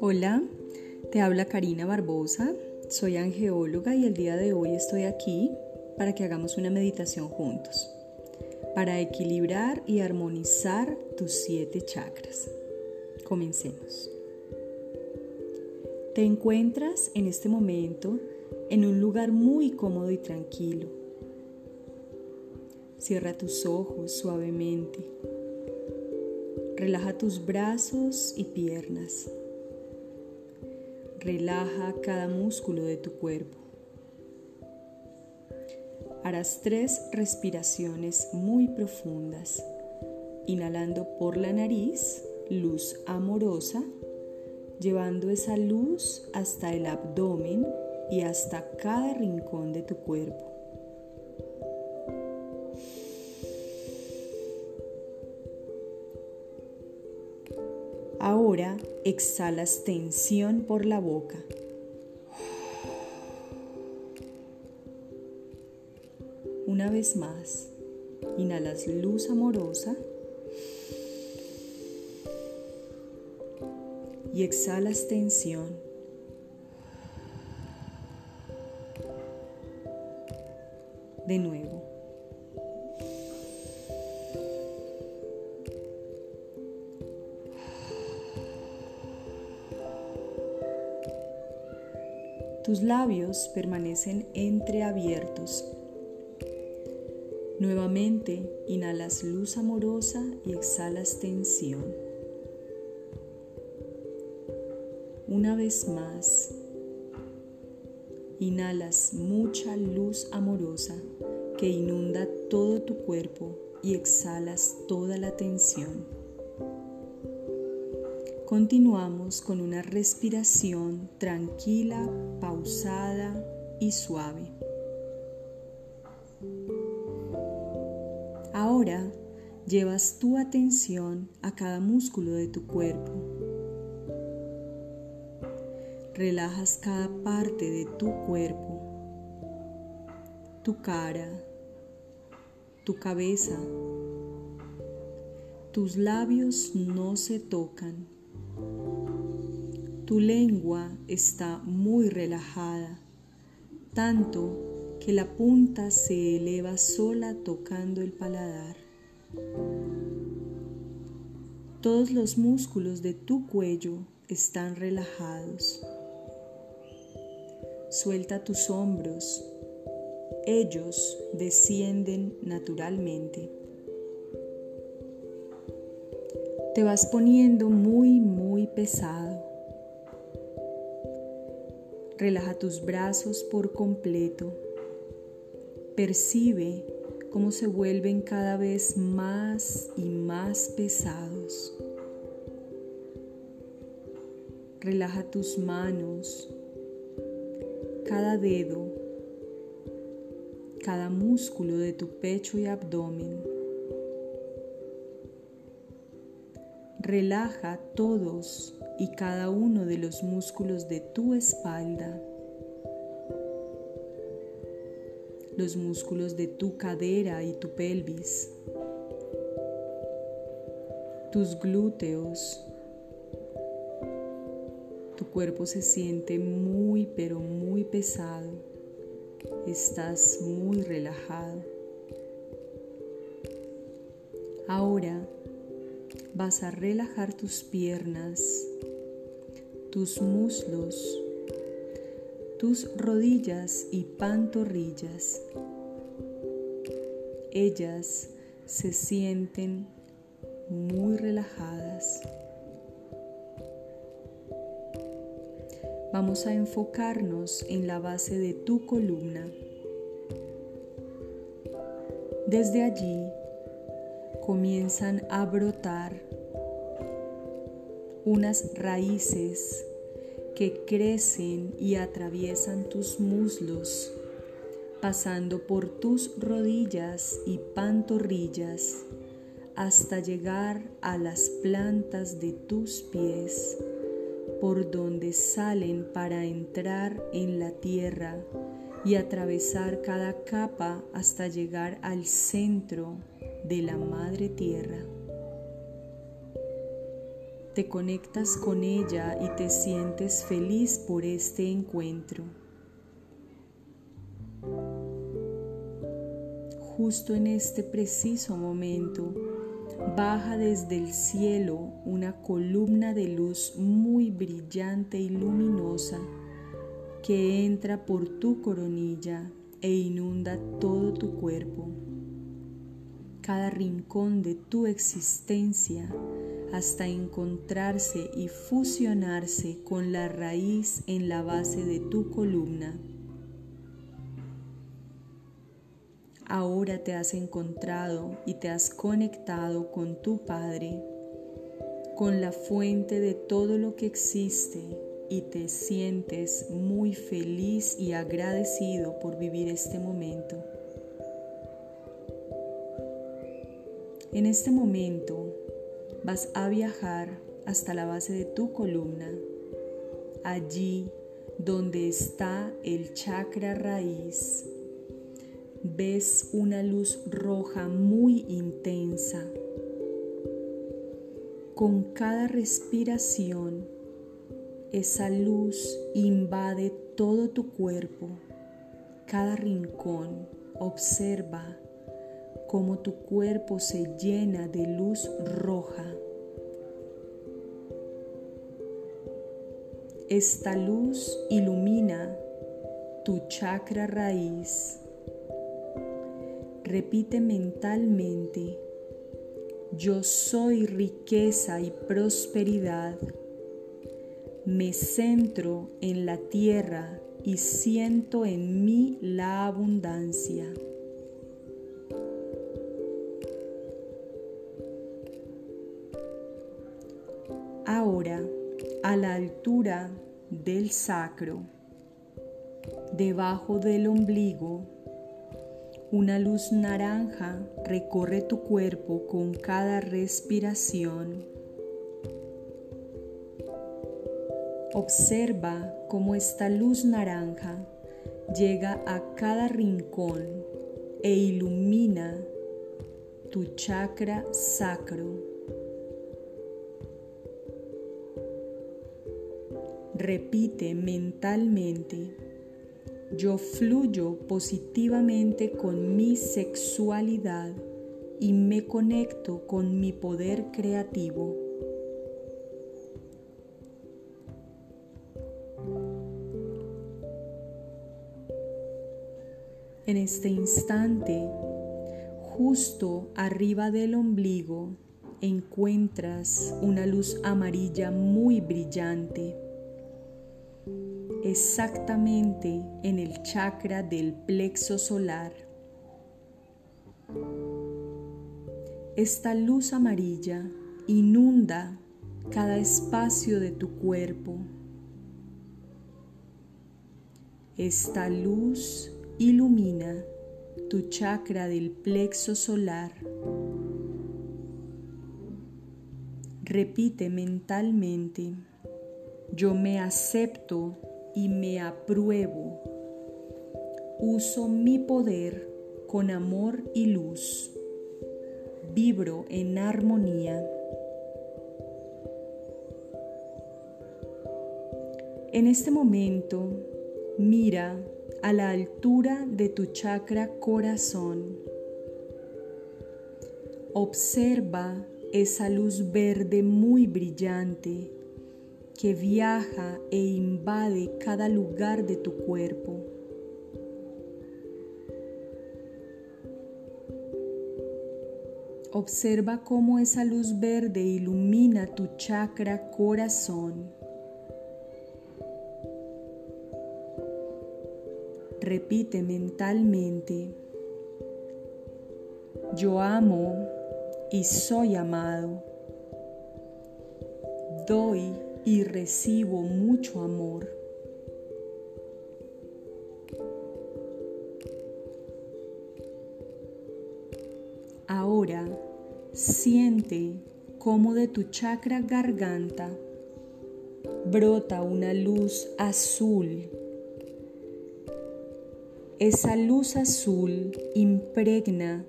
Hola, te habla Karina Barbosa, soy angeóloga y el día de hoy estoy aquí para que hagamos una meditación juntos, para equilibrar y armonizar tus siete chakras. Comencemos. Te encuentras en este momento en un lugar muy cómodo y tranquilo. Cierra tus ojos suavemente. Relaja tus brazos y piernas. Relaja cada músculo de tu cuerpo. Harás tres respiraciones muy profundas, inhalando por la nariz luz amorosa, llevando esa luz hasta el abdomen y hasta cada rincón de tu cuerpo. Ahora exhalas tensión por la boca. Una vez más, inhalas luz amorosa y exhalas tensión. de nuevo. Tus labios permanecen entreabiertos. Nuevamente inhalas luz amorosa y exhalas tensión. Una vez más, Inhalas mucha luz amorosa que inunda todo tu cuerpo y exhalas toda la tensión. Continuamos con una respiración tranquila, pausada y suave. Ahora llevas tu atención a cada músculo de tu cuerpo Relajas cada parte de tu cuerpo, tu cara, tu cabeza. Tus labios no se tocan. Tu lengua está muy relajada, tanto que la punta se eleva sola tocando el paladar. Todos los músculos de tu cuello están relajados. Suelta tus hombros. Ellos descienden naturalmente. Te vas poniendo muy, muy pesado. Relaja tus brazos por completo. Percibe cómo se vuelven cada vez más y más pesados. Relaja tus manos, cada dedo, cada músculo de tu pecho y abdomen. Relaja todos y cada uno de los músculos de tu espalda, los músculos de tu cadera y tu pelvis, tus glúteos, tu cuerpo se siente muy pero muy pesado. Estás muy relajado. Ahora vas a relajar tus piernas, tus muslos, tus rodillas y pantorrillas. Ellas se sienten muy relajadas. Vamos a enfocarnos en la base de tu columna. Desde allí comienzan a brotar unas raíces que crecen y atraviesan tus muslos, pasando por tus rodillas y pantorrillas hasta llegar a las plantas de tus pies por donde salen para entrar en la tierra y atravesar cada capa hasta llegar al centro de la Madre Tierra. Te conectas con ella y te sientes feliz por este encuentro. Justo en este preciso momento, baja desde el cielo una columna de luz muy brillante y luminosa que entra por tu coronilla e inunda todo tu cuerpo, cada rincón de tu existencia hasta encontrarse y fusionarse con la raíz en la base de tu columna. Ahora te has encontrado y te has conectado con tu Padre, con la fuente de todo lo que existe y te sientes muy feliz y agradecido por vivir este momento. En este momento vas a viajar hasta la base de tu columna, allí donde está el chakra raíz ves una luz roja muy intensa. Con cada respiración, esa luz invade todo tu cuerpo, cada rincón. Observa cómo tu cuerpo se llena de luz roja. Esta luz ilumina tu chakra raíz Repite mentalmente, yo soy riqueza y prosperidad. Me centro en la tierra y siento en mí la abundancia. A la altura del sacro, debajo del ombligo, una luz naranja recorre tu cuerpo con cada respiración. Observa cómo esta luz naranja llega a cada rincón e ilumina tu chakra sacro. Repite mentalmente yo fluyo positivamente con mi sexualidad y me conecto con mi poder creativo. En este instante, justo arriba del ombligo, encuentras una luz amarilla muy brillante exactamente en el chakra del plexo solar. Esta luz amarilla inunda cada espacio de tu cuerpo. Esta luz ilumina tu chakra del plexo solar. Repite mentalmente, yo me acepto y me apruebo. Uso mi poder con amor y luz. Vibro en armonía. En este momento, mira a la altura de tu chakra corazón. Observa esa luz verde muy brillante que viaja e invade cada lugar de tu cuerpo. Observa cómo esa luz verde ilumina tu chakra corazón. Repite mentalmente, yo amo y soy amado. Doy y recibo mucho amor. Ahora siente cómo de tu chakra garganta brota una luz azul. Esa luz azul impregna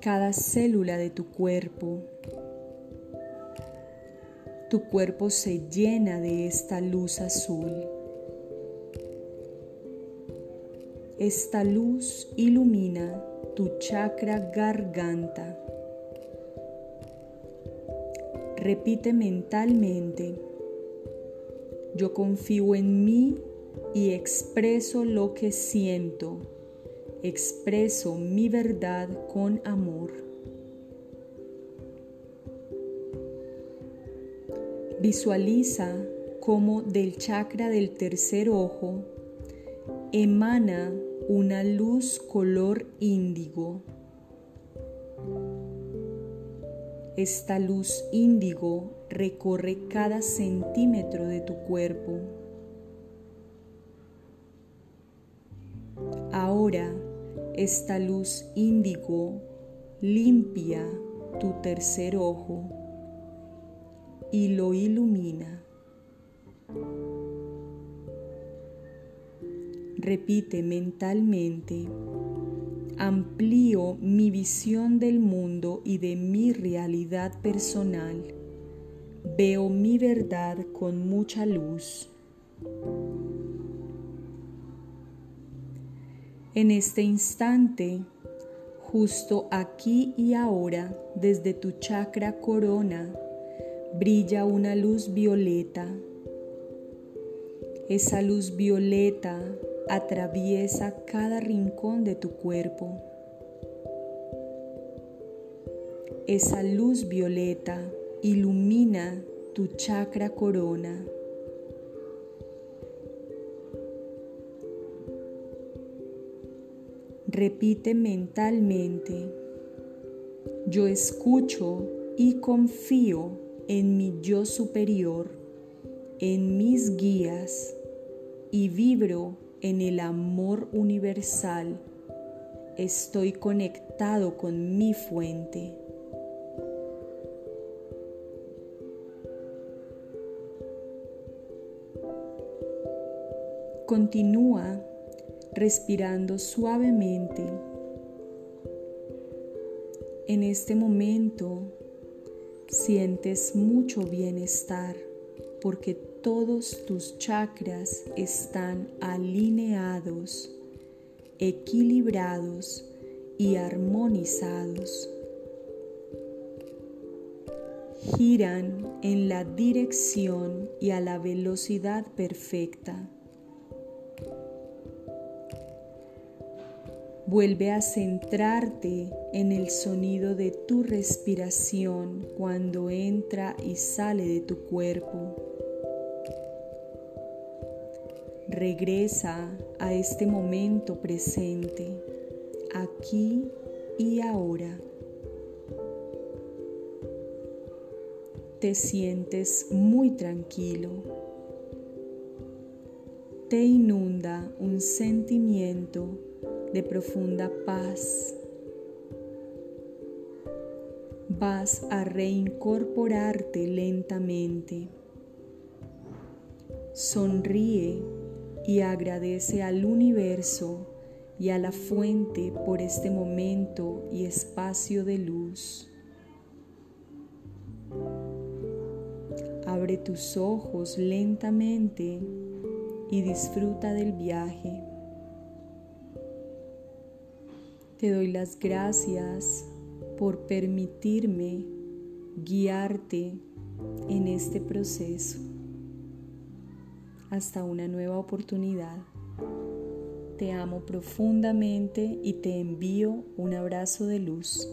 cada célula de tu cuerpo. Tu cuerpo se llena de esta luz azul. Esta luz ilumina tu chakra garganta. Repite mentalmente, yo confío en mí y expreso lo que siento. Expreso mi verdad con amor. Visualiza cómo del chakra del tercer ojo emana una luz color índigo. Esta luz índigo recorre cada centímetro de tu cuerpo. Ahora esta luz índigo limpia tu tercer ojo y lo ilumina. Repite mentalmente, amplío mi visión del mundo y de mi realidad personal. Veo mi verdad con mucha luz. En este instante, justo aquí y ahora, desde tu chakra corona, brilla una luz violeta. Esa luz violeta atraviesa cada rincón de tu cuerpo. Esa luz violeta ilumina tu chakra corona. Repite mentalmente, yo escucho y confío en mi yo superior, en mis guías y vibro en el amor universal, estoy conectado con mi fuente. Continúa respirando suavemente. En este momento sientes mucho bienestar porque todos tus chakras están alineados, equilibrados y armonizados. Giran en la dirección y a la velocidad perfecta. Vuelve a centrarte en el sonido de tu respiración cuando entra y sale de tu cuerpo. Regresa a este momento presente, aquí y ahora. Te sientes muy tranquilo. Te inunda un sentimiento de profunda paz. Vas a reincorporarte lentamente. Sonríe y agradece al universo y a la fuente por este momento y espacio de luz. Abre tus ojos lentamente y disfruta del viaje. Te doy las gracias por permitirme guiarte en este proceso hasta una nueva oportunidad. Te amo profundamente y te envío un abrazo de luz.